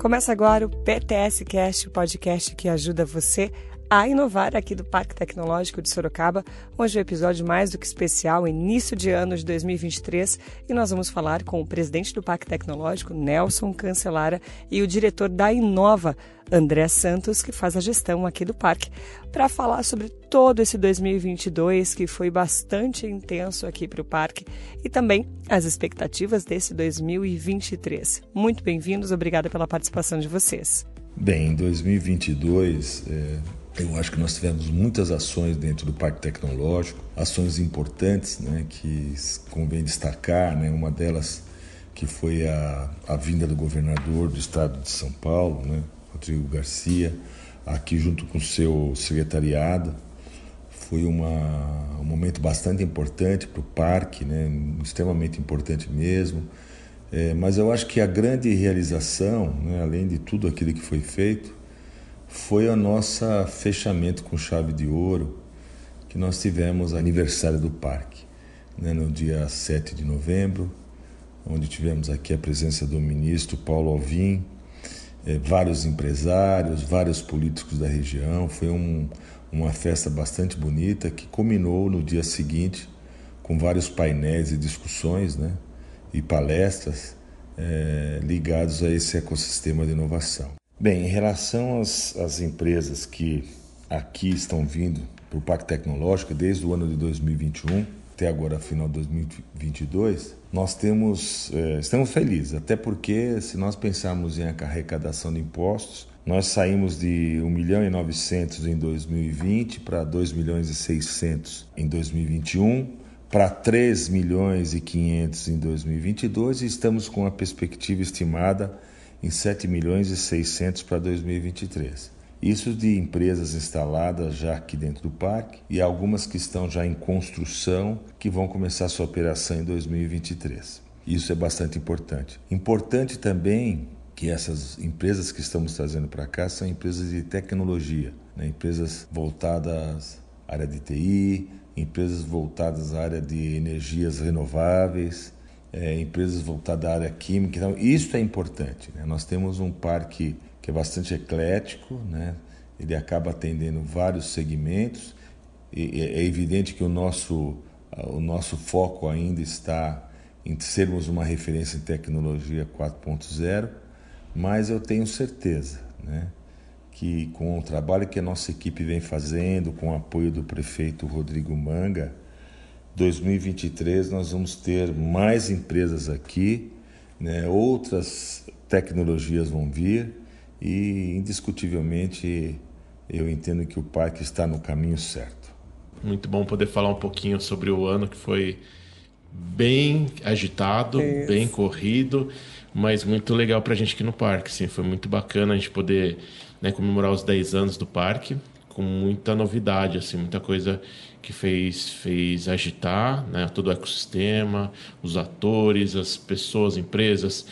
Começa agora o PTS Cast, o podcast que ajuda você a inovar aqui do Parque Tecnológico de Sorocaba. Hoje é um episódio mais do que especial, início de ano de 2023, e nós vamos falar com o presidente do Parque Tecnológico, Nelson Cancelara, e o diretor da Inova, André Santos, que faz a gestão aqui do parque, para falar sobre todo esse 2022 que foi bastante intenso aqui para o parque e também as expectativas desse 2023. Muito bem-vindos, obrigada pela participação de vocês. Bem, em 2022, é eu acho que nós tivemos muitas ações dentro do Parque Tecnológico, ações importantes né, que convém destacar. Né, uma delas que foi a, a vinda do governador do estado de São Paulo, né, Rodrigo Garcia, aqui junto com seu secretariado. Foi uma, um momento bastante importante para o parque, né, extremamente importante mesmo. É, mas eu acho que a grande realização, né, além de tudo aquilo que foi feito, foi o nosso fechamento com chave de ouro, que nós tivemos aniversário do parque, né, no dia 7 de novembro, onde tivemos aqui a presença do ministro Paulo Alvim, eh, vários empresários, vários políticos da região. Foi um, uma festa bastante bonita que culminou no dia seguinte com vários painéis e discussões né, e palestras eh, ligados a esse ecossistema de inovação. Bem, em relação às, às empresas que aqui estão vindo para o Parque Tecnológico desde o ano de 2021 até agora, final de 2022, nós temos, é, estamos felizes, até porque se nós pensarmos em arrecadação de impostos, nós saímos de 1 milhão e 900 em 2020 para 2 milhões e 600 em 2021, para 3 milhões e 500 em 2022 e estamos com a perspectiva estimada em 7 milhões e 600 para 2023. Isso de empresas instaladas já aqui dentro do parque e algumas que estão já em construção que vão começar sua operação em 2023. Isso é bastante importante. Importante também que essas empresas que estamos trazendo para cá são empresas de tecnologia, né? empresas voltadas à área de TI, empresas voltadas à área de energias renováveis, é, empresas voltadas à área química. Então, isso é importante. Né? Nós temos um parque que é bastante eclético, né? ele acaba atendendo vários segmentos. E é evidente que o nosso, o nosso foco ainda está em sermos uma referência em tecnologia 4.0, mas eu tenho certeza né, que com o trabalho que a nossa equipe vem fazendo, com o apoio do prefeito Rodrigo Manga, 2023 nós vamos ter mais empresas aqui, né? outras tecnologias vão vir e indiscutivelmente eu entendo que o parque está no caminho certo. Muito bom poder falar um pouquinho sobre o ano que foi bem agitado, Isso. bem corrido, mas muito legal para a gente aqui no parque. Sim, foi muito bacana a gente poder né, comemorar os 10 anos do parque com muita novidade, assim, muita coisa que fez, fez agitar né, todo o ecossistema, os atores, as pessoas, empresas.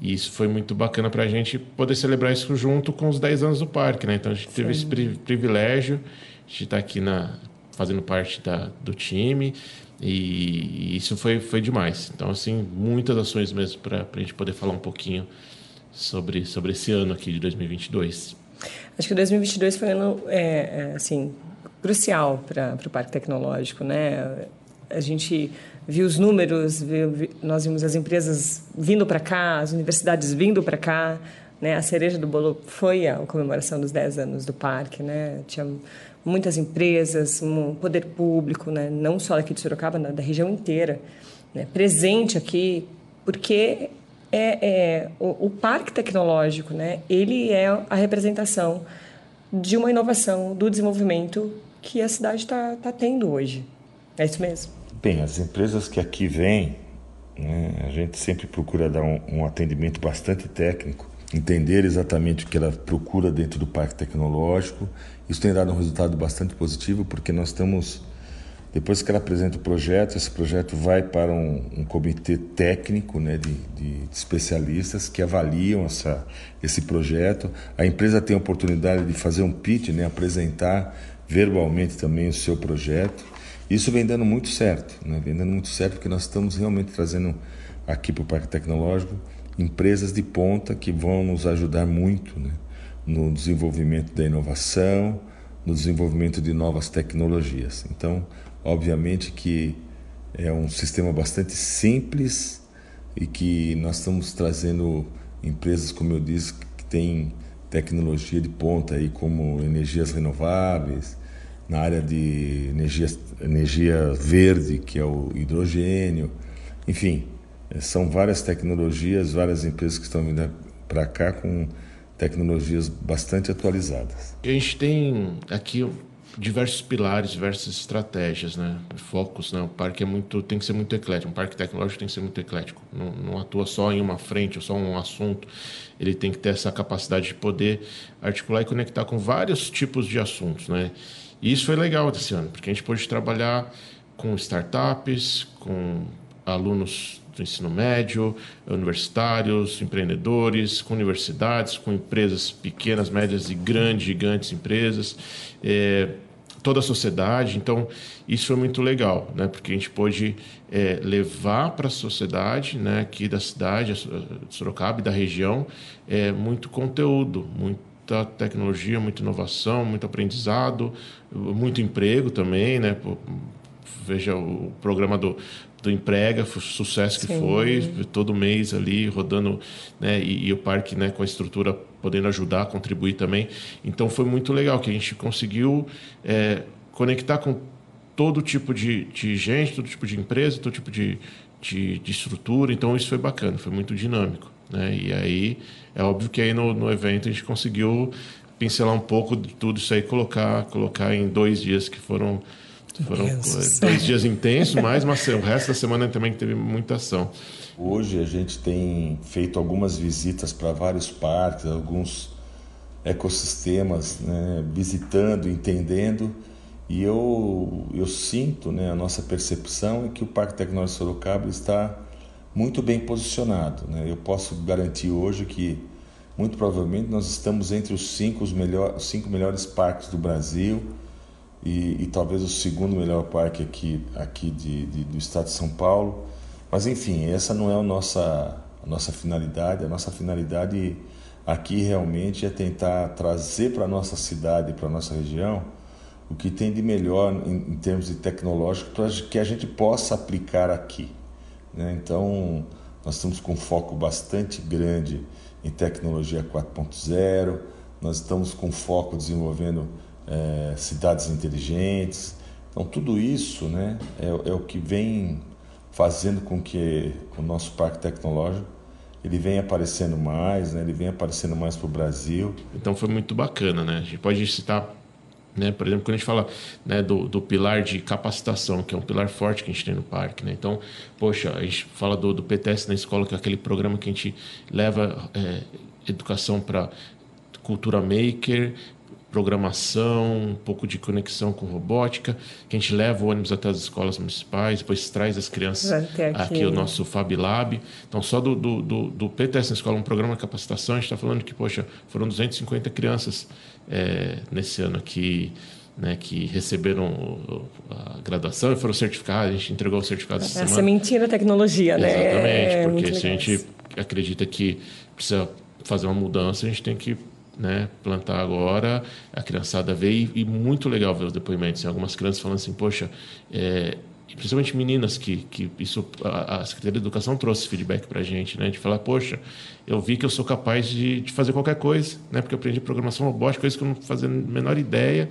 E isso foi muito bacana para a gente poder celebrar isso junto com os 10 anos do parque. Né? Então a gente Sim. teve esse privilégio de estar aqui na, fazendo parte da, do time. E isso foi, foi demais. Então, assim, muitas ações mesmo para a gente poder falar um pouquinho sobre, sobre esse ano aqui de 2022. Acho que 2022 foi um ano, é, é, assim, crucial para o Parque Tecnológico, né? A gente viu os números, viu, nós vimos as empresas vindo para cá, as universidades vindo para cá, né? A cereja do bolo foi a comemoração dos 10 anos do parque, né? Tinha muitas empresas, um poder público, né? Não só aqui de Sorocaba, da região inteira, né? presente aqui, porque é, é o, o, parque tecnológico, né? Ele é a representação de uma inovação, do desenvolvimento que a cidade está tá tendo hoje. É isso mesmo. Bem, as empresas que aqui vêm, né, a gente sempre procura dar um, um atendimento bastante técnico, entender exatamente o que ela procura dentro do parque tecnológico. Isso tem dado um resultado bastante positivo, porque nós estamos depois que ela apresenta o projeto, esse projeto vai para um, um comitê técnico né, de, de, especialistas que avaliam essa, esse projeto. A empresa tem a oportunidade de fazer um pitch, né, apresentar verbalmente também o seu projeto. Isso vem dando muito certo, né, vem dando muito certo porque nós estamos realmente trazendo aqui para o Parque Tecnológico empresas de ponta que vão nos ajudar muito né? no desenvolvimento da inovação, no desenvolvimento de novas tecnologias. Então, obviamente que é um sistema bastante simples e que nós estamos trazendo empresas, como eu disse, que têm tecnologia de ponta aí como energias renováveis, na área de energia, energia verde, que é o hidrogênio, enfim, são várias tecnologias, várias empresas que estão vindo para cá com tecnologias bastante atualizadas. A gente tem aqui diversos pilares, diversas estratégias, né? Focos, né? O parque é muito, tem que ser muito eclético. Um parque tecnológico tem que ser muito eclético. Não, não atua só em uma frente ou só um assunto. Ele tem que ter essa capacidade de poder articular e conectar com vários tipos de assuntos, né? E isso foi legal desse ano, porque a gente pôde trabalhar com startups, com alunos do ensino médio, universitários, empreendedores, com universidades, com empresas pequenas, médias e grandes, gigantes empresas, é, toda a sociedade. Então, isso foi muito legal, né? porque a gente pôde é, levar para a sociedade né, aqui da cidade, de Sorocaba e da região, é, muito conteúdo, muita tecnologia, muita inovação, muito aprendizado, muito emprego também, né? Veja o programa do, do Emprega, o sucesso que Sim. foi, todo mês ali rodando, né? E, e, o parque, né, com a estrutura podendo ajudar, contribuir também. Então foi muito legal que a gente conseguiu é, conectar com todo tipo de, de gente, todo tipo de empresa, todo tipo de, de, de, estrutura. Então isso foi bacana, foi muito dinâmico, né? E aí é óbvio que aí no, no evento a gente conseguiu pincelar um pouco de tudo isso aí, colocar, colocar em dois dias que foram foram dois dias intensos, mas o resto da semana também teve muita ação. Hoje a gente tem feito algumas visitas para vários parques, alguns ecossistemas, né, visitando, entendendo, e eu, eu sinto, né, a nossa percepção é que o Parque Tecnológico Sorocaba está muito bem posicionado. Né? Eu posso garantir hoje que muito provavelmente nós estamos entre os cinco, os melhor, cinco melhores parques do Brasil e, e, talvez o segundo melhor parque aqui, aqui de, de, do estado de São Paulo. Mas enfim, essa não é a nossa, a nossa finalidade. A nossa finalidade aqui realmente é tentar trazer para a nossa cidade, para a nossa região, o que tem de melhor em, em termos de tecnológico para que a gente possa aplicar aqui. Né? Então, nós estamos com um foco bastante grande em tecnologia 4.0, nós estamos com foco desenvolvendo é, cidades inteligentes. Então, tudo isso né, é, é, o que vem fazendo com que o nosso parque tecnológico ele vem aparecendo mais, né, ele vem aparecendo mais para o Brasil. Então, foi muito bacana. Né? A gente pode citar né? Por exemplo, quando a gente fala né, do, do, pilar de capacitação, que é um pilar forte que a gente tem no parque. Né? Então, poxa, a gente fala do, do PTS na escola, que é aquele programa que a gente leva é, educação para cultura maker, programação, um pouco de conexão com robótica, que a gente leva o ônibus até as escolas municipais, depois traz as crianças aqui. aqui o nosso Fab Lab. Então, só do, do, do, do PTS na escola, um programa de capacitação, a gente está falando que, poxa, foram 250 crianças é, nesse ano aqui, né, que receberam a graduação e foram certificados. A gente entregou o certificado essa é semana. sementinha da tecnologia, né? Exatamente, é porque se a gente acredita que precisa fazer uma mudança, a gente tem que né, plantar agora, a criançada veio e, e muito legal ver os depoimentos. Algumas crianças falando assim, poxa, é, principalmente meninas que, que isso a, a Secretaria de Educação trouxe feedback para a gente, né, de falar, poxa, eu vi que eu sou capaz de, de fazer qualquer coisa, né, porque eu aprendi programação robótica, coisa que eu não fazia a menor ideia,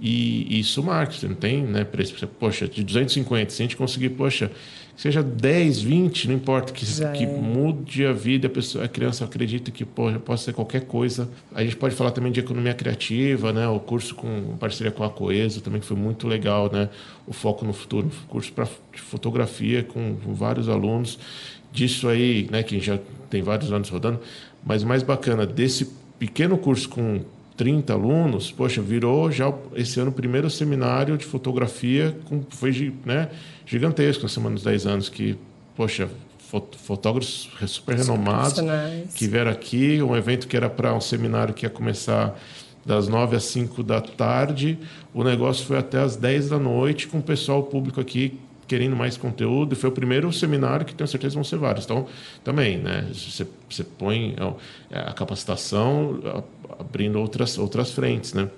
e, e isso marca, você não tem, né, preço, poxa, de 250, se a gente conseguir, poxa, seja 10, 20, não importa, que, que é. mude a vida, a, pessoa, a criança acredita que pô, pode ser qualquer coisa. A gente pode falar também de economia criativa, né? o curso com parceria com a Coeso também que foi muito legal, né? o Foco no Futuro, curso para fotografia com, com vários alunos. Disso aí, né, que já tem vários anos rodando, mas o mais bacana desse pequeno curso com 30 alunos, poxa, virou já esse ano o primeiro seminário de fotografia, com, foi né, gigantesco na Semana dos 10 anos, que, poxa, fotógrafos super renomados que vieram aqui, um evento que era para um seminário que ia começar das 9 às 5 da tarde, o negócio foi até às 10 da noite, com o pessoal público aqui querendo mais conteúdo. Foi o primeiro seminário que tenho certeza vão ser vários. Então, também, né? Você, você põe a capacitação abrindo outras, outras frentes, né?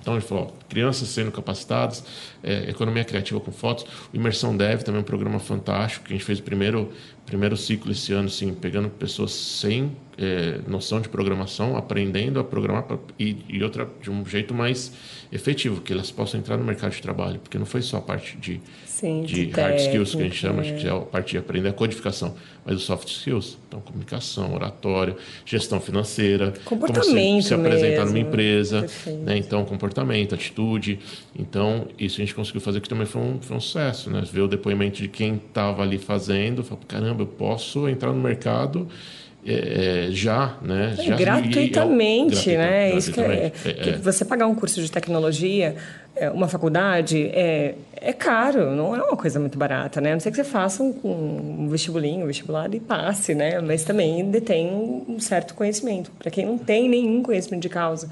Então ele falou, ó, crianças sendo capacitadas, é, economia criativa com fotos, o Imersão Dev também é um programa fantástico, que a gente fez o primeiro, primeiro ciclo esse ano, assim, pegando pessoas sem é, noção de programação, aprendendo a programar pra, e, e outra de um jeito mais efetivo, que elas possam entrar no mercado de trabalho, porque não foi só a parte de, Sim, de, de hard técnica, skills que a gente chama, é. que é a parte de aprender a codificação, mas os soft skills, então comunicação, oratório, gestão financeira, como Comportamento se, se apresentar numa mesmo. empresa, Perfeito. né? então comportamento, atitude, então isso a gente conseguiu fazer que também foi um, foi um sucesso, né? Ver o depoimento de quem estava ali fazendo, falou, caramba, eu posso entrar no mercado é, é, já, né? É, já, gratuitamente, e- e- né? Isso que, é, gratuitamente. É, que é. você pagar um curso de tecnologia, é, uma faculdade, é, é caro, não é uma coisa muito barata, né? A não ser que você faça um, um vestibulinho, um vestibular e passe, né? Mas também detém um certo conhecimento. Para quem não tem nenhum conhecimento de causa,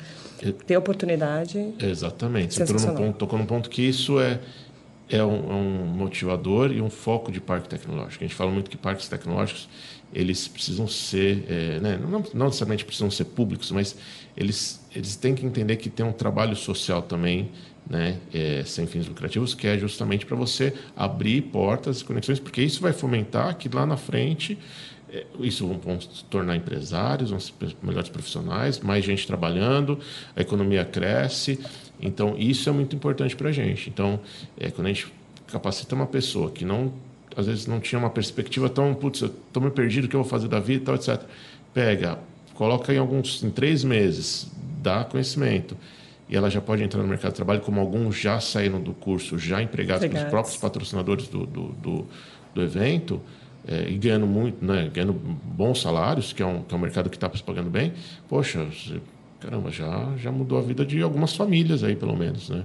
ter oportunidade. Exatamente. Você entrou num Sensacional. ponto, tocou num ponto que isso é, é, um, é um motivador e um foco de parque tecnológico. A gente fala muito que parques tecnológicos eles precisam ser, é, né, não, não necessariamente precisam ser públicos, mas eles, eles têm que entender que tem um trabalho social também, né, é, sem fins lucrativos, que é justamente para você abrir portas e conexões, porque isso vai fomentar que lá na frente é, isso vão, se tornar empresários, vão ser melhores profissionais, mais gente trabalhando, a economia cresce. Então, isso é muito importante para a gente. Então, é, quando a gente capacita uma pessoa que não, às vezes não tinha uma perspectiva tão, putz, eu estou meio perdido, o que eu vou fazer da vida, e tal, etc. Pega, coloca em alguns, em três meses, dá conhecimento. E ela já pode entrar no mercado de trabalho, como alguns já saíram do curso, já empregados pelos Empregados. próprios patrocinadores do, do, do, do evento, é, e ganhando muito, né, ganhando bons salários, que é um, que é um mercado que está se pagando bem, poxa, caramba, já, já mudou a vida de algumas famílias aí, pelo menos, né?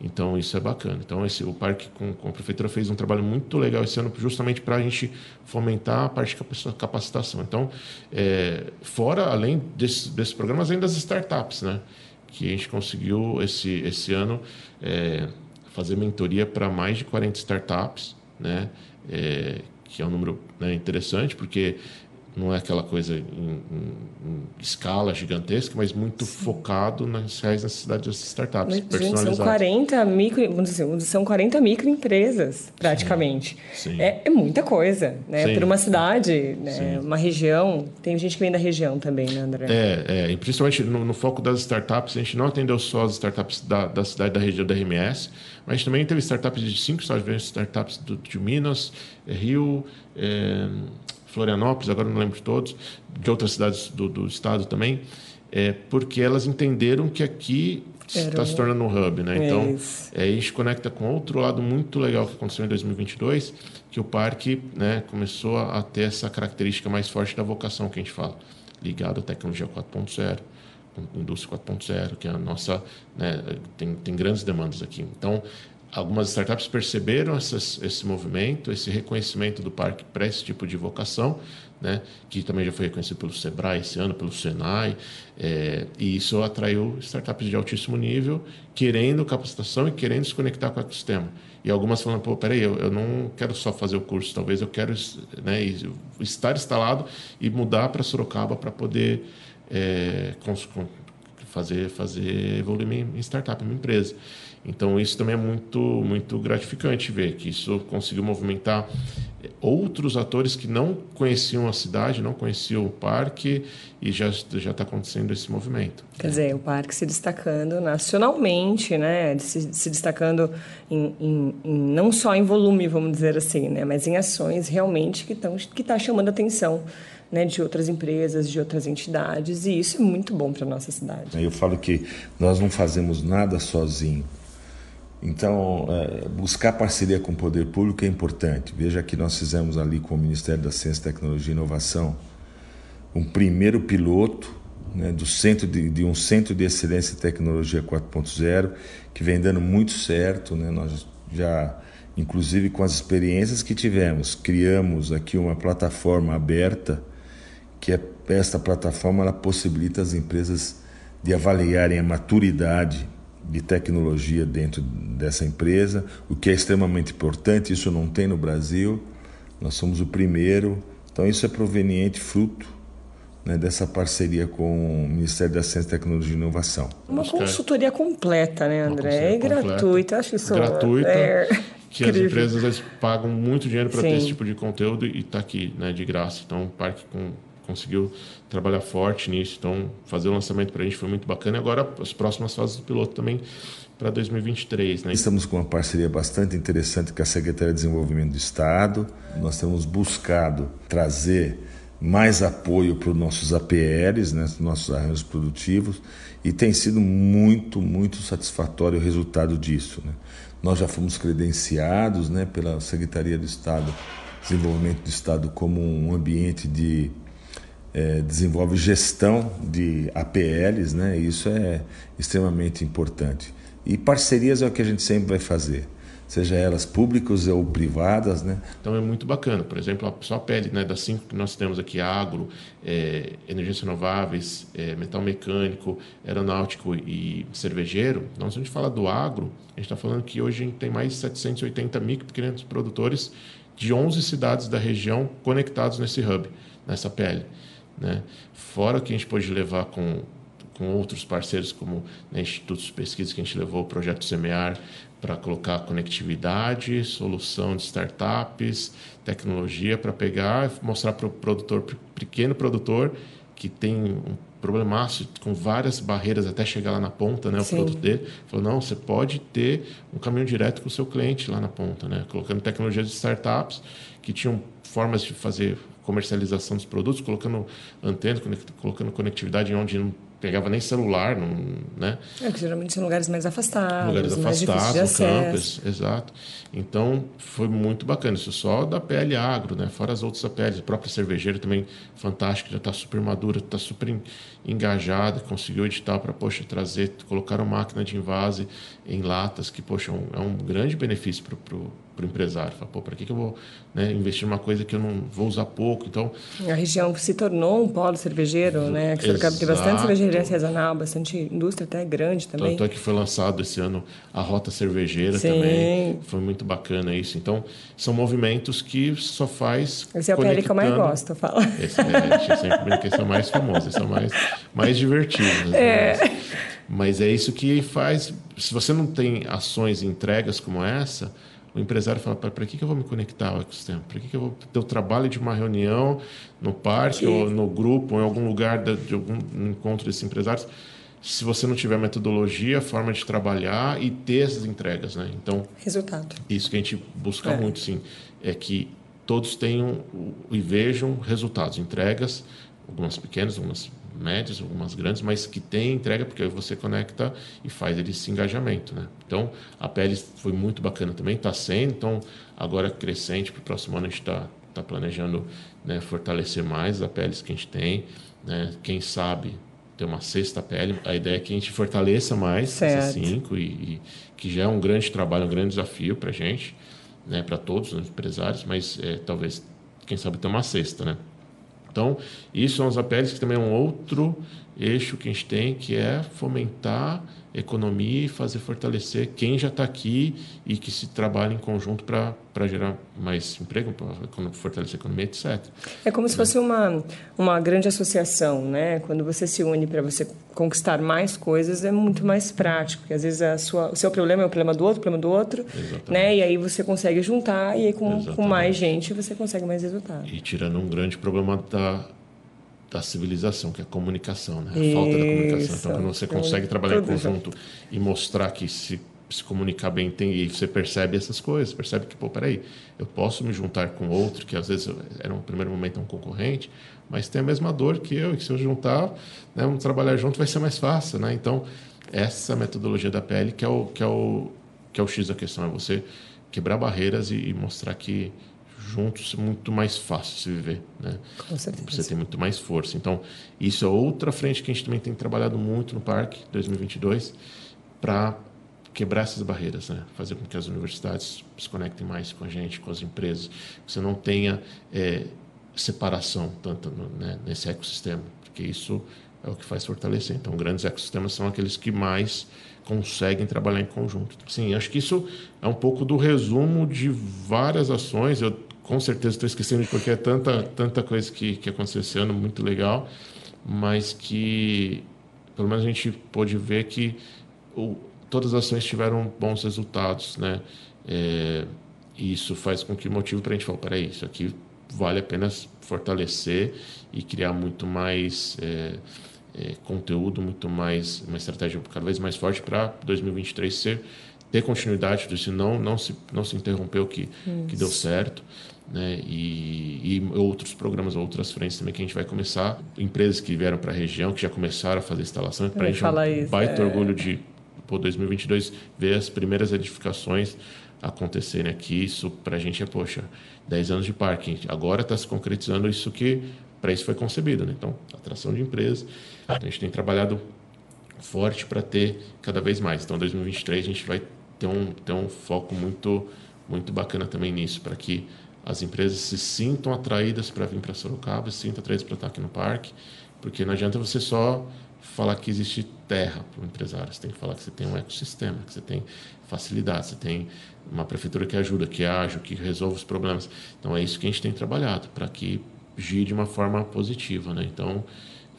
Então, isso é bacana. Então, esse, o parque com, com a prefeitura fez um trabalho muito legal esse ano, justamente para a gente fomentar a parte de capaci- capacitação. Então, é, fora, além desses, desses programas, ainda das startups, né? Que a gente conseguiu, esse, esse ano, é, fazer mentoria para mais de 40 startups, né? É, que é um número né, interessante, porque não é aquela coisa em, em- em escala gigantesca, mas muito focado nas reais necessidades dessas startups, Gente, são personalizadas. 40 micro, dizer, são 40 microempresas, praticamente. Sim. É, é muita coisa, né? Sim. Para uma cidade, né? Sim. uma região. Tem gente que vem da região também, né, André? É, é, e principalmente no, no foco das startups, a gente não atendeu só as startups da, da cidade da região da RMS, mas a gente também teve startups de cinco estados, startups do, de Minas, Rio, eh, Florianópolis, agora não lembro de todos, de outras cidades do, do estado também, é, porque elas entenderam que aqui está um- se tornando um hub, né? É Então, isso. é, a gente conecta com outro lado muito legal que aconteceu em 2022, que o parque né, começou a ter essa característica mais forte da vocação que a gente fala, ligado à tecnologia 4.0, com indústria 4.0, que é a nossa, né, tem, tem grandes demandas aqui. Então, algumas startups perceberam essas, esse movimento, esse reconhecimento do parque para esse tipo de vocação, né, que também já foi reconhecido pelo Sebrae esse ano, pelo Senai, é, e isso atraiu startups de altíssimo nível, querendo capacitação e querendo se conectar com o ecossistema. E algumas falando, pô, peraí, eu, eu não quero só fazer o curso, talvez eu quero né, estar instalado e mudar para Sorocaba para poder é, fazer, fazer evoluir minha startup, minha empresa. Então, isso também é muito, muito gratificante ver que isso conseguiu movimentar eh, outros atores que não conheciam a cidade, não conheciam o parque e já já está acontecendo esse movimento. Quer dizer, o parque se destacando nacionalmente, né? Se, se destacando em, em- em- não só em volume, vamos dizer assim, né? Mas em ações realmente que estão que tá chamando a atenção né? de outras empresas, de outras entidades. E isso é muito bom para nossa cidade. Eu falo que nós não fazemos nada sozinho. Então, é, buscar parceria com o poder público é importante. Veja que nós fizemos ali com o Ministério da Ciência, Tecnologia e Inovação um primeiro piloto né, do centro de, de um centro de excelência em tecnologia 4.0 que vem dando muito certo. Né? Nós já, inclusive com as experiências que tivemos, criamos aqui uma plataforma aberta que é, esta plataforma ela possibilita as empresas de avaliarem a maturidade de tecnologia dentro dessa empresa, o que é extremamente importante, isso não tem no Brasil, nós somos o primeiro, então isso é proveniente, fruto né, dessa parceria com o Ministério da Ciência, Tecnologia e Inovação. Uma consultoria completa, né, André? É gratuita, acho isso gratuita. É... Que Incrível. as empresas pagam muito dinheiro para ter esse tipo de conteúdo e está aqui, né, de graça. Então, o parque com, conseguiu trabalhar forte nisso. Então, fazer o lançamento para a gente foi muito bacana. E agora, as próximas fases do piloto também para 2023. Né? Estamos com uma parceria bastante interessante com a Secretaria de Desenvolvimento do Estado. Nós temos buscado trazer mais apoio para os nossos APLs, né, nossos arranjos produtivos, e tem sido muito, muito satisfatório o resultado disso. Né? Nós já fomos credenciados né, pela Secretaria do Estado, Desenvolvimento do Estado, como um ambiente de é, desenvolve gestão de APLs, né? Isso é extremamente importante. E parcerias é o que a gente sempre vai fazer seja elas públicas ou privadas, né? Então é muito bacana. Por exemplo, só a pele, né, das cinco que nós temos aqui, agro, é, energias renováveis, é, metal mecânico, aeronáutico e cervejeiro. Então, se a gente fala do agro, a gente está falando que hoje a gente tem mais de 780 micro pequenos produtores de 11 cidades da região conectados nesse hub, nessa pele. Né? Fora que a gente pode levar com com outros parceiros como né, institutos de pesquisa que a gente levou o projeto Semear para colocar conectividade, solução de startups, tecnologia para pegar mostrar para o produtor, pequeno produtor que tem um problemaço com várias barreiras até chegar lá na ponta, né, o Sim. produto dele. Falou, não, você pode ter um caminho direto com o seu cliente lá na ponta, né, colocando tecnologias de startups que tinham formas de fazer comercialização dos produtos, colocando antena, colocando conectividade onde não pegava nem celular, não, né? É, que geralmente são lugares mais afastados, lugares mais afastados, no campus, exato. Então foi muito bacana isso só da PL Agro, né? Fora as outras APLs, a própria cervejeira também fantástica, já está super madura, está super engajada, conseguiu editar para poxa trazer, colocaram máquina de invase em latas, que poxa é um grande benefício para o para o empresário. Fala, pô, para que, que eu vou né, investir numa coisa que eu não vou usar pouco? Então, a região se tornou um polo cervejeiro, né? Que tem bastante cervejaria artesanal, bastante indústria até grande também. Tanto é que foi lançado esse ano a Rota Cervejeira Sim. também. Foi muito bacana isso. Então, são movimentos que só faz Esse é o PL que eu mais gosto, fala. Esse é, gente sempre brinca, esse é o mais famoso, esse é o mais, mais divertido. Né? É. Mas é isso que faz... Se você não tem ações e entregas como essa o empresário fala, para que, que eu vou me conectar ao ecossistema? Para que, que eu vou ter o trabalho de uma reunião no parque, ou no grupo, ou em algum lugar de, de algum encontro desses empresários, se você não tiver metodologia, forma de trabalhar e ter essas entregas, né? Então, resultado. Isso que a gente busca é. muito, sim, é que todos tenham e vejam resultados, entregas, algumas pequenas, algumas médias, algumas grandes, mas que tem entrega, porque aí você conecta e faz esse engajamento. Né? Então, a pele foi muito bacana também, está sendo, então agora crescente, para o próximo ano a gente está tá planejando né, fortalecer mais as peles que a gente tem, né? quem sabe ter uma sexta pele, a ideia é que a gente fortaleça mais certo. essas cinco, e, e, que já é um grande trabalho, um grande desafio para a gente, né, para todos os empresários, mas é, talvez, quem sabe, ter uma sexta, né? Então, isso são os APLs que também é um outro eixo que a gente tem, que é fomentar economia e fazer fortalecer quem já está aqui e que se trabalha em conjunto para gerar mais emprego, para fortalecer a economia, etc. É como se fosse uma, uma grande associação, né? Quando você se une para você conquistar mais coisas, é muito mais prático, porque às vezes a sua, o seu problema é o problema do outro, o problema do outro, Exatamente. né? E aí você consegue juntar e aí com, com mais gente você consegue mais resultado. E tirando um grande problema da da civilização, que é a comunicação, né? a falta da comunicação. Então, quando você consegue trabalhar em conjunto e mostrar que se, se comunicar bem tem, e você percebe essas coisas, percebe que, pô, peraí, eu posso me juntar com outro, que às vezes era no primeiro momento um concorrente, mas tem a mesma dor que eu, e que se eu juntar, né, vamos trabalhar junto, vai ser mais fácil, né? Então, essa metodologia da pele que é o, que é o, que é o X da questão, é você quebrar barreiras e, e mostrar que juntos é muito mais fácil se viver, né? Com certeza. Você tem muito mais força. Então, isso é outra frente que a gente também tem trabalhado muito no Parque 2022 para quebrar essas barreiras, né? Fazer com que as universidades se conectem mais com a gente, com as empresas. Você não tenha é, separação tanto no, né, nesse ecossistema, porque isso é o que faz fortalecer. Então, grandes ecossistemas são aqueles que mais conseguem trabalhar em conjunto. Sim, acho que isso é um pouco do resumo de várias ações. Eu com certeza estou esquecendo de porque é tanta, tanta coisa que, que aconteceu esse ano, muito legal, mas que pelo menos a gente pôde ver que o, todas as ações tiveram bons resultados, né? É, e isso faz com que o motivo para a gente falar, peraí, isso aqui vale a pena fortalecer e criar muito mais é, é, conteúdo, muito mais, uma estratégia cada vez mais forte para 2023 ser ter continuidade disso, não não se não se interrompeu que que deu certo, né? E, e outros programas, outras frentes também que a gente vai começar, empresas que vieram para a região que já começaram a fazer instalação, para a gente é um isso, baita é... orgulho de por 2022 ver as primeiras edificações acontecerem aqui. Isso para a gente é, poxa, 10 anos de parque. Agora está se concretizando isso que para isso foi concebido. Né? Então, atração de empresas. A gente tem trabalhado forte para ter cada vez mais. Então, 2023 a gente vai ter um, ter um foco muito, muito bacana também nisso, para que as empresas se sintam atraídas para vir para Sorocaba, se sintam atraídas para estar aqui no parque, porque não adianta você só falar que existe terra para o empresário, você tem que falar que você tem um ecossistema, que você tem facilidade, você tem uma prefeitura que ajuda, que é ágil, que resolve os problemas. Então é isso que a gente tem trabalhado, para que gire de uma forma positiva. Né? Então,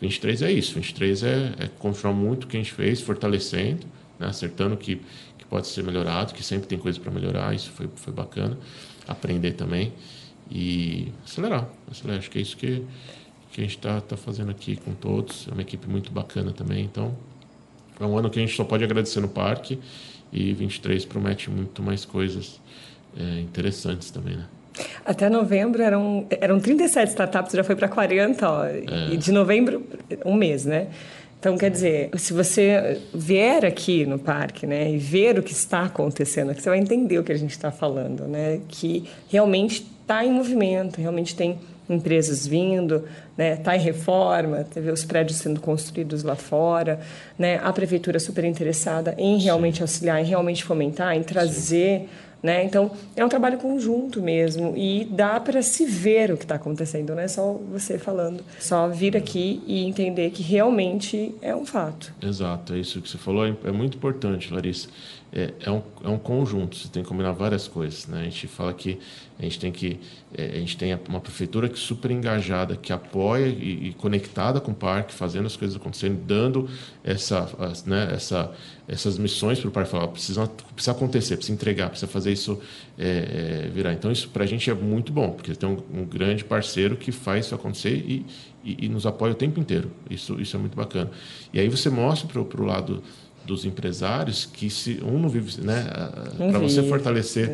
23 é isso, 23 é, é muito o que a gente fez, fortalecendo, né? acertando que pode ser melhorado, que sempre tem coisa para melhorar, isso foi, foi bacana, aprender também e acelerar, acelerar. Acho que é isso que, que a gente está tá fazendo aqui com todos, é uma equipe muito bacana também, então é um ano que a gente só pode agradecer no parque e 23 promete muito mais coisas é, interessantes também, né? Até novembro eram, eram 37 startups, já foi para 40, ó, é. e de novembro, um mês, né? Então, quer dizer, se você vier aqui no parque né, e ver o que está acontecendo, você vai entender o que a gente está falando, né? Que realmente está em movimento, realmente tem empresas vindo, né? Está em reforma, vê os prédios sendo construídos lá fora, né? A prefeitura super interessada em realmente Sim. auxiliar, em realmente fomentar, em trazer... Sim né? Então, é um trabalho conjunto mesmo e dá para se ver o que está acontecendo, não é só você falando. Só vir aqui e entender que realmente é um fato. Exato, é isso que você falou, é, é muito importante, Larissa é, é, um, é um conjunto, você tem que combinar várias coisas. Né? A gente fala que a gente tem que é, a gente tem uma prefeitura que é super engajada, que apoia e, e conectada com o parque, fazendo as coisas acontecerem, dando essa, né, essa, essas missões para o parque. Falar, precisa, precisa acontecer, precisa entregar, precisa fazer isso é, é virar. Então isso para a gente é muito bom, porque tem um, um, grande parceiro que faz isso acontecer e, e, e, nos apoia o tempo inteiro. Isso, isso é muito bacana. E aí você mostra para o lado dos empresários que se um não vive, né, para você fortalecer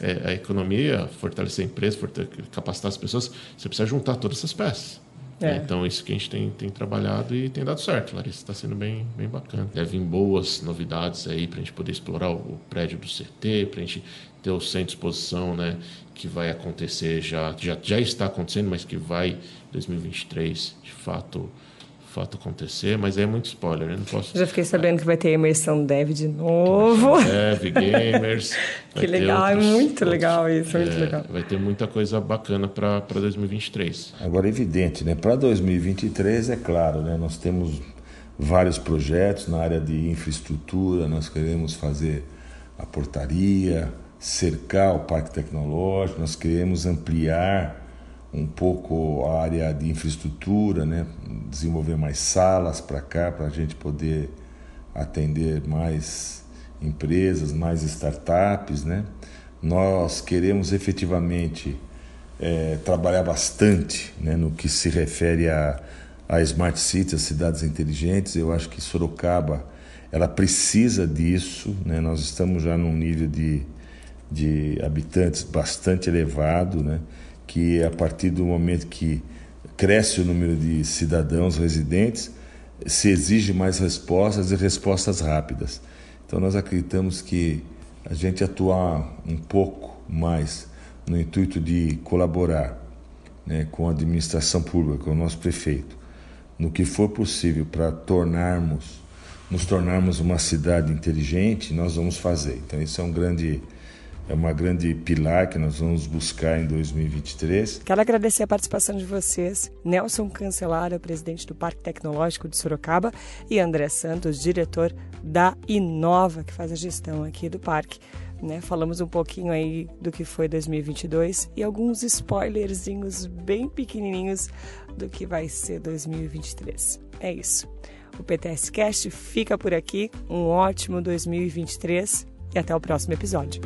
é, a economia, fortalecer a empresa, fortalecer, capacitar as pessoas, você precisa juntar todas essas peças. É. Né? Então, isso que a gente tem, tem trabalhado e tem dado certo, Larissa. Está sendo bem, bem bacana. Deve vir boas novidades aí para a gente poder explorar o, o prédio do CT, para a gente ter o centro de exposição, né? Que vai acontecer já, já, já está acontecendo, mas que vai em 2023, de fato, fato acontecer, mas é muito spoiler, eu não posso... Já fiquei sabendo que vai ter imersão dev de novo. Dev, gamers... que legal, é outros, é muito outros, legal isso, é, muito legal. Vai ter muita coisa bacana para 2023. Agora, é evidente, né? Para 2023, é claro, né? Nós temos vários projetos na área de infraestrutura, nós queremos fazer a portaria, cercar o parque tecnológico, nós queremos ampliar um pouco a área de infraestrutura, né? desenvolver mais salas para cá, para a gente poder atender mais empresas, mais startups. Né? Nós queremos efetivamente é, trabalhar bastante né, no que se refere a, a Smart Cities, as cidades inteligentes. Eu acho que Sorocaba ela precisa disso. Né? Nós estamos já num nível de, de habitantes bastante elevado, né? Que a partir do momento que cresce o número de cidadãos residentes, se exige mais respostas e respostas rápidas. Então nós acreditamos que a gente atuar um pouco mais no intuito de colaborar né, com a administração pública, com o nosso prefeito, no que for possível para tornarmos, nos tornarmos uma cidade inteligente, nós vamos fazer. Então isso é um grande é uma grande pilar que nós vamos buscar em 2023. Quero agradecer a participação de vocês, Nelson Cancelara, presidente do Parque Tecnológico de Sorocaba, e André Santos, diretor da Inova, que faz a gestão aqui do parque. Né? Falamos um pouquinho aí do que foi 2022 e alguns spoilerzinhos bem pequenininhos do que vai ser 2023. É isso. O PTS Cast fica por aqui. Um ótimo 2023 e até o próximo episódio.